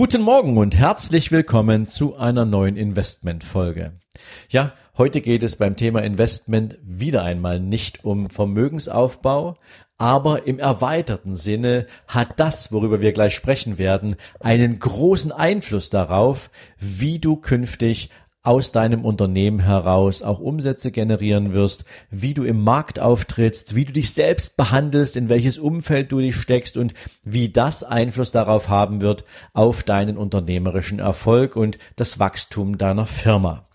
Guten Morgen und herzlich willkommen zu einer neuen Investmentfolge. Ja, heute geht es beim Thema Investment wieder einmal nicht um Vermögensaufbau, aber im erweiterten Sinne hat das, worüber wir gleich sprechen werden, einen großen Einfluss darauf, wie du künftig aus deinem Unternehmen heraus auch Umsätze generieren wirst, wie du im Markt auftrittst, wie du dich selbst behandelst, in welches Umfeld du dich steckst und wie das Einfluss darauf haben wird auf deinen unternehmerischen Erfolg und das Wachstum deiner Firma.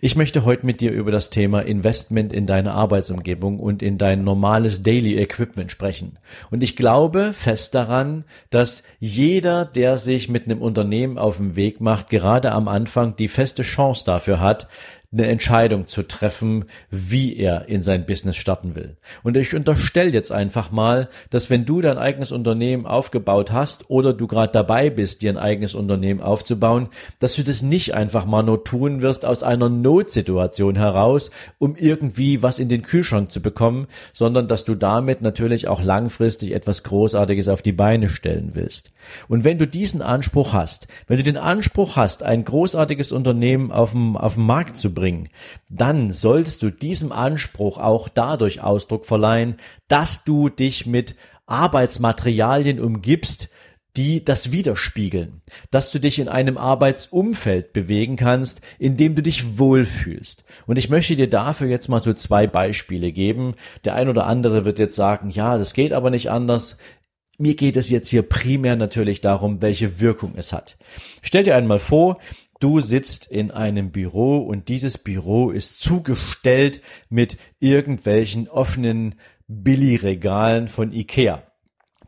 Ich möchte heute mit dir über das Thema Investment in deine Arbeitsumgebung und in dein normales Daily Equipment sprechen. Und ich glaube fest daran, dass jeder, der sich mit einem Unternehmen auf den Weg macht, gerade am Anfang die feste Chance dafür hat, eine Entscheidung zu treffen, wie er in sein Business starten will. Und ich unterstelle jetzt einfach mal, dass wenn du dein eigenes Unternehmen aufgebaut hast oder du gerade dabei bist, dir ein eigenes Unternehmen aufzubauen, dass du das nicht einfach mal nur tun wirst aus einer Notsituation heraus, um irgendwie was in den Kühlschrank zu bekommen, sondern dass du damit natürlich auch langfristig etwas Großartiges auf die Beine stellen willst. Und wenn du diesen Anspruch hast, wenn du den Anspruch hast, ein großartiges Unternehmen auf dem, auf dem Markt zu bringen, dann solltest du diesem Anspruch auch dadurch Ausdruck verleihen, dass du dich mit Arbeitsmaterialien umgibst, die das widerspiegeln, dass du dich in einem Arbeitsumfeld bewegen kannst, in dem du dich wohlfühlst. Und ich möchte dir dafür jetzt mal so zwei Beispiele geben. Der ein oder andere wird jetzt sagen, ja, das geht aber nicht anders. Mir geht es jetzt hier primär natürlich darum, welche Wirkung es hat. Stell dir einmal vor, Du sitzt in einem Büro und dieses Büro ist zugestellt mit irgendwelchen offenen Billigregalen von Ikea.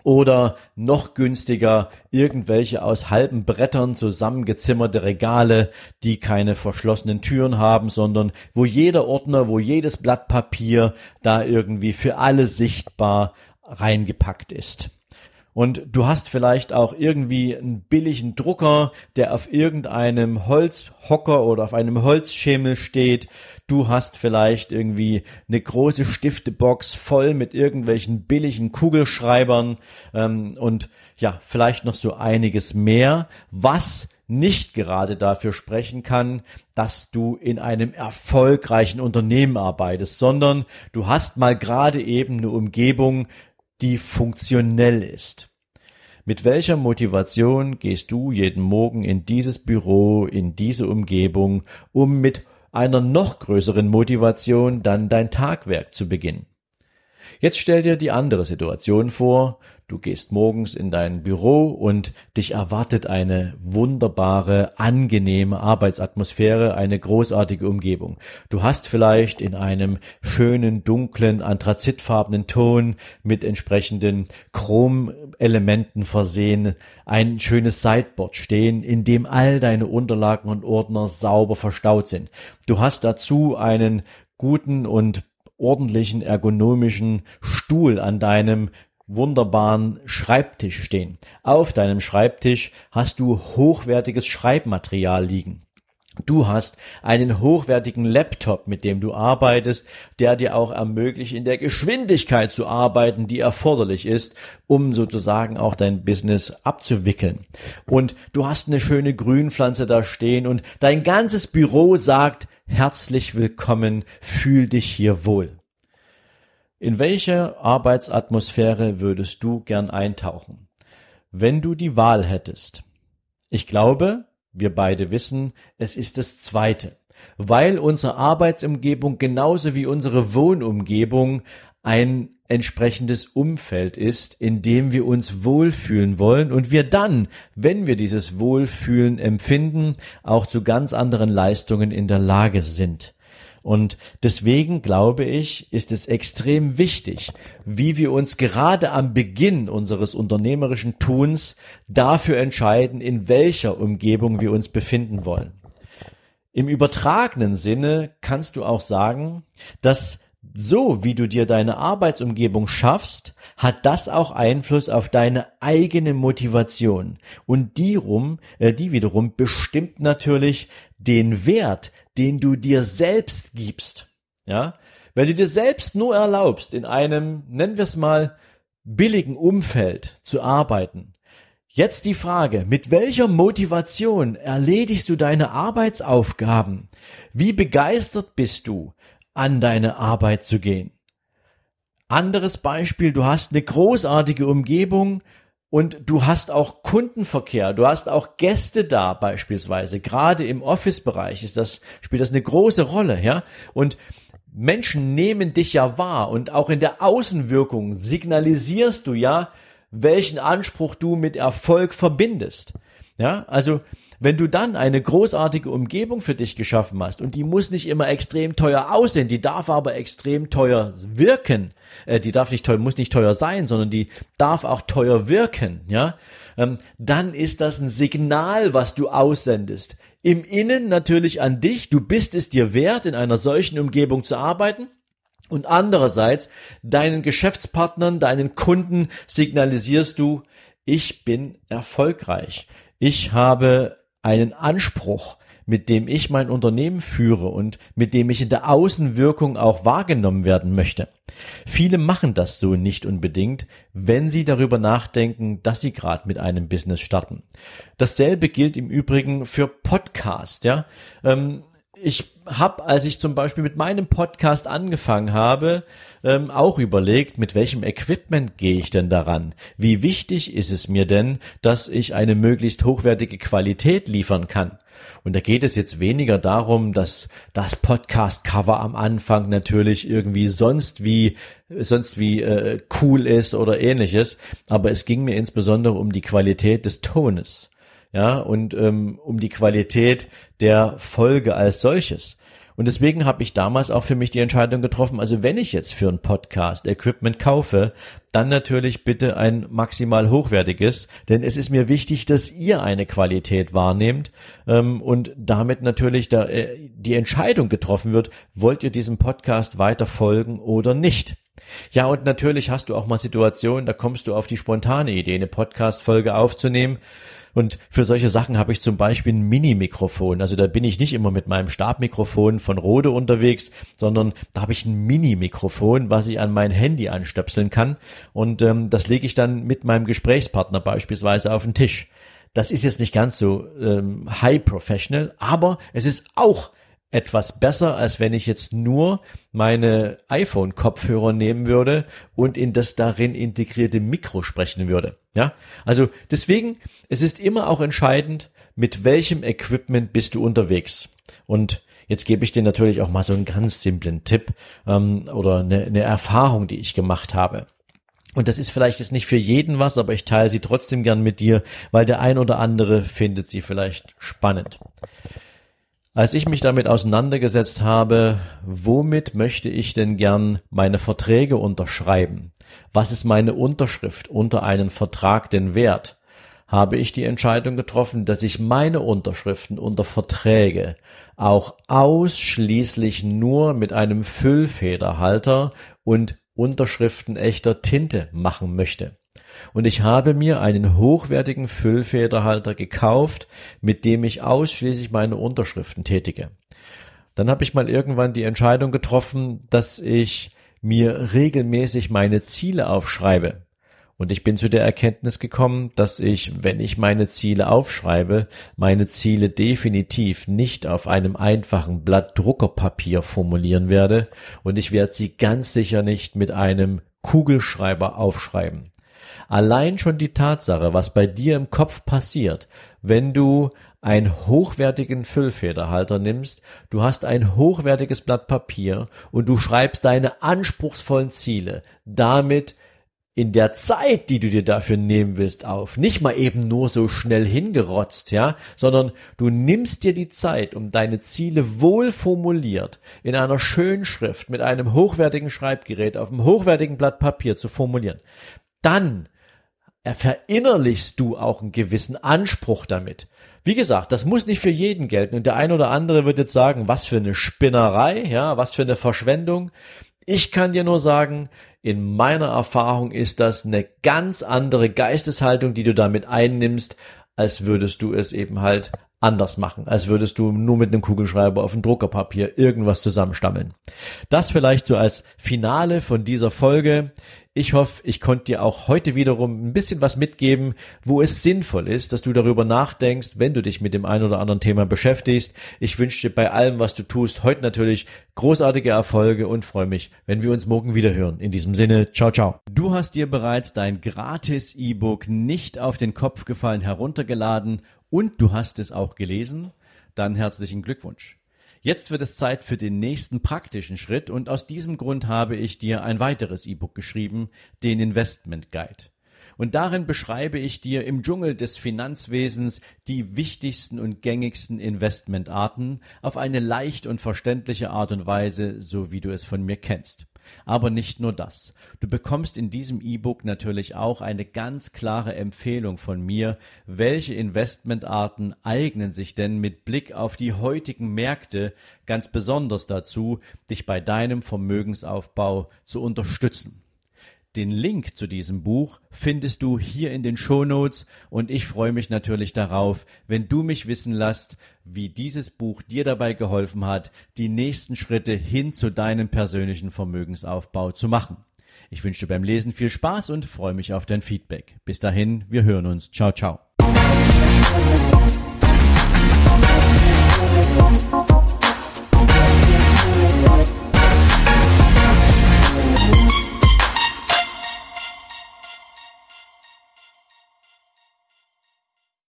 Oder noch günstiger irgendwelche aus halben Brettern zusammengezimmerte Regale, die keine verschlossenen Türen haben, sondern wo jeder Ordner, wo jedes Blatt Papier da irgendwie für alle sichtbar reingepackt ist. Und du hast vielleicht auch irgendwie einen billigen Drucker, der auf irgendeinem Holzhocker oder auf einem Holzschemel steht. Du hast vielleicht irgendwie eine große Stiftebox voll mit irgendwelchen billigen Kugelschreibern ähm, und ja, vielleicht noch so einiges mehr, was nicht gerade dafür sprechen kann, dass du in einem erfolgreichen Unternehmen arbeitest, sondern du hast mal gerade eben eine Umgebung, die funktionell ist. Mit welcher Motivation gehst du jeden Morgen in dieses Büro, in diese Umgebung, um mit einer noch größeren Motivation dann dein Tagwerk zu beginnen? Jetzt stell dir die andere Situation vor. Du gehst morgens in dein Büro und dich erwartet eine wunderbare, angenehme Arbeitsatmosphäre, eine großartige Umgebung. Du hast vielleicht in einem schönen, dunklen, anthrazitfarbenen Ton mit entsprechenden Chromelementen versehen ein schönes Sideboard stehen, in dem all deine Unterlagen und Ordner sauber verstaut sind. Du hast dazu einen guten und ordentlichen ergonomischen Stuhl an deinem wunderbaren Schreibtisch stehen. Auf deinem Schreibtisch hast du hochwertiges Schreibmaterial liegen. Du hast einen hochwertigen Laptop, mit dem du arbeitest, der dir auch ermöglicht, in der Geschwindigkeit zu arbeiten, die erforderlich ist, um sozusagen auch dein Business abzuwickeln. Und du hast eine schöne Grünpflanze da stehen und dein ganzes Büro sagt, herzlich willkommen, fühl dich hier wohl. In welche Arbeitsatmosphäre würdest du gern eintauchen, wenn du die Wahl hättest? Ich glaube, wir beide wissen, es ist das Zweite, weil unsere Arbeitsumgebung genauso wie unsere Wohnumgebung ein entsprechendes Umfeld ist, in dem wir uns wohlfühlen wollen und wir dann, wenn wir dieses Wohlfühlen empfinden, auch zu ganz anderen Leistungen in der Lage sind. Und deswegen glaube ich, ist es extrem wichtig, wie wir uns gerade am Beginn unseres unternehmerischen Tuns dafür entscheiden, in welcher Umgebung wir uns befinden wollen. Im übertragenen Sinne kannst du auch sagen, dass so wie du dir deine Arbeitsumgebung schaffst, hat das auch Einfluss auf deine eigene Motivation. Und die rum, äh, die wiederum bestimmt natürlich den Wert, den du dir selbst gibst. Ja? Wenn du dir selbst nur erlaubst, in einem, nennen wir es mal, billigen Umfeld zu arbeiten, Jetzt die Frage, mit welcher Motivation erledigst du deine Arbeitsaufgaben? Wie begeistert bist du, an deine Arbeit zu gehen? Anderes Beispiel, du hast eine großartige Umgebung und du hast auch Kundenverkehr, du hast auch Gäste da beispielsweise. Gerade im Office-Bereich ist das, spielt das eine große Rolle, ja? Und Menschen nehmen dich ja wahr und auch in der Außenwirkung signalisierst du ja, welchen Anspruch du mit Erfolg verbindest. Ja, also wenn du dann eine großartige Umgebung für dich geschaffen hast und die muss nicht immer extrem teuer aussehen, die darf aber extrem teuer wirken. Äh, die darf nicht teuer, muss nicht teuer sein, sondern die darf auch teuer wirken. Ja, ähm, dann ist das ein Signal, was du aussendest. Im Innen natürlich an dich. Du bist es dir wert, in einer solchen Umgebung zu arbeiten. Und andererseits deinen Geschäftspartnern, deinen Kunden signalisierst du, ich bin erfolgreich. Ich habe einen Anspruch, mit dem ich mein Unternehmen führe und mit dem ich in der Außenwirkung auch wahrgenommen werden möchte. Viele machen das so nicht unbedingt, wenn sie darüber nachdenken, dass sie gerade mit einem Business starten. Dasselbe gilt im Übrigen für Podcast, ja. Ähm, ich habe, als ich zum Beispiel mit meinem Podcast angefangen habe, ähm, auch überlegt, mit welchem Equipment gehe ich denn daran? Wie wichtig ist es mir denn, dass ich eine möglichst hochwertige Qualität liefern kann? Und da geht es jetzt weniger darum, dass das Podcast-Cover am Anfang natürlich irgendwie sonst wie sonst wie äh, cool ist oder ähnliches, aber es ging mir insbesondere um die Qualität des Tones ja, und ähm, um die Qualität der Folge als solches. Und deswegen habe ich damals auch für mich die Entscheidung getroffen, also wenn ich jetzt für einen Podcast Equipment kaufe, dann natürlich bitte ein maximal hochwertiges, denn es ist mir wichtig, dass ihr eine Qualität wahrnehmt ähm, und damit natürlich da, äh, die Entscheidung getroffen wird, wollt ihr diesem Podcast weiter folgen oder nicht. Ja, und natürlich hast du auch mal Situationen, da kommst du auf die spontane Idee, eine Podcast-Folge aufzunehmen und für solche Sachen habe ich zum Beispiel ein Mini-Mikrofon. Also da bin ich nicht immer mit meinem Stabmikrofon von Rode unterwegs, sondern da habe ich ein Mini-Mikrofon, was ich an mein Handy anstöpseln kann. Und ähm, das lege ich dann mit meinem Gesprächspartner beispielsweise auf den Tisch. Das ist jetzt nicht ganz so ähm, high professional, aber es ist auch etwas besser, als wenn ich jetzt nur meine iPhone-Kopfhörer nehmen würde und in das darin integrierte Mikro sprechen würde. Ja, also deswegen, es ist immer auch entscheidend, mit welchem Equipment bist du unterwegs. Und jetzt gebe ich dir natürlich auch mal so einen ganz simplen Tipp ähm, oder eine, eine Erfahrung, die ich gemacht habe. Und das ist vielleicht jetzt nicht für jeden was, aber ich teile sie trotzdem gern mit dir, weil der ein oder andere findet sie vielleicht spannend. Als ich mich damit auseinandergesetzt habe, womit möchte ich denn gern meine Verträge unterschreiben? Was ist meine Unterschrift unter einen Vertrag denn wert? Habe ich die Entscheidung getroffen, dass ich meine Unterschriften unter Verträge auch ausschließlich nur mit einem Füllfederhalter und Unterschriften echter Tinte machen möchte und ich habe mir einen hochwertigen Füllfederhalter gekauft, mit dem ich ausschließlich meine Unterschriften tätige. Dann habe ich mal irgendwann die Entscheidung getroffen, dass ich mir regelmäßig meine Ziele aufschreibe. Und ich bin zu der Erkenntnis gekommen, dass ich, wenn ich meine Ziele aufschreibe, meine Ziele definitiv nicht auf einem einfachen Blatt Druckerpapier formulieren werde und ich werde sie ganz sicher nicht mit einem Kugelschreiber aufschreiben. Allein schon die Tatsache, was bei dir im Kopf passiert, wenn du einen hochwertigen Füllfederhalter nimmst, du hast ein hochwertiges Blatt Papier und du schreibst deine anspruchsvollen Ziele damit in der Zeit, die du dir dafür nehmen willst, auf. Nicht mal eben nur so schnell hingerotzt, ja, sondern du nimmst dir die Zeit, um deine Ziele wohl formuliert in einer schönen Schrift mit einem hochwertigen Schreibgerät auf einem hochwertigen Blatt Papier zu formulieren. Dann verinnerlichst du auch einen gewissen Anspruch damit. Wie gesagt, das muss nicht für jeden gelten und der ein oder andere wird jetzt sagen, was für eine Spinnerei, ja, was für eine Verschwendung. Ich kann dir nur sagen, in meiner Erfahrung ist das eine ganz andere Geisteshaltung, die du damit einnimmst, als würdest du es eben halt anders machen, als würdest du nur mit einem Kugelschreiber auf dem Druckerpapier irgendwas zusammenstammeln. Das vielleicht so als Finale von dieser Folge. Ich hoffe, ich konnte dir auch heute wiederum ein bisschen was mitgeben, wo es sinnvoll ist, dass du darüber nachdenkst, wenn du dich mit dem einen oder anderen Thema beschäftigst. Ich wünsche dir bei allem, was du tust, heute natürlich großartige Erfolge und freue mich, wenn wir uns morgen wieder hören. In diesem Sinne, ciao, ciao. Du hast dir bereits dein gratis E-Book nicht auf den Kopf gefallen heruntergeladen und du hast es auch gelesen, dann herzlichen Glückwunsch. Jetzt wird es Zeit für den nächsten praktischen Schritt und aus diesem Grund habe ich dir ein weiteres E-Book geschrieben, den Investment Guide. Und darin beschreibe ich dir im Dschungel des Finanzwesens die wichtigsten und gängigsten Investmentarten auf eine leicht und verständliche Art und Weise, so wie du es von mir kennst. Aber nicht nur das. Du bekommst in diesem E-Book natürlich auch eine ganz klare Empfehlung von mir, welche Investmentarten eignen sich denn mit Blick auf die heutigen Märkte ganz besonders dazu, dich bei deinem Vermögensaufbau zu unterstützen. Den Link zu diesem Buch findest du hier in den Shownotes und ich freue mich natürlich darauf, wenn du mich wissen lässt, wie dieses Buch dir dabei geholfen hat, die nächsten Schritte hin zu deinem persönlichen Vermögensaufbau zu machen. Ich wünsche dir beim Lesen viel Spaß und freue mich auf dein Feedback. Bis dahin, wir hören uns. Ciao, ciao.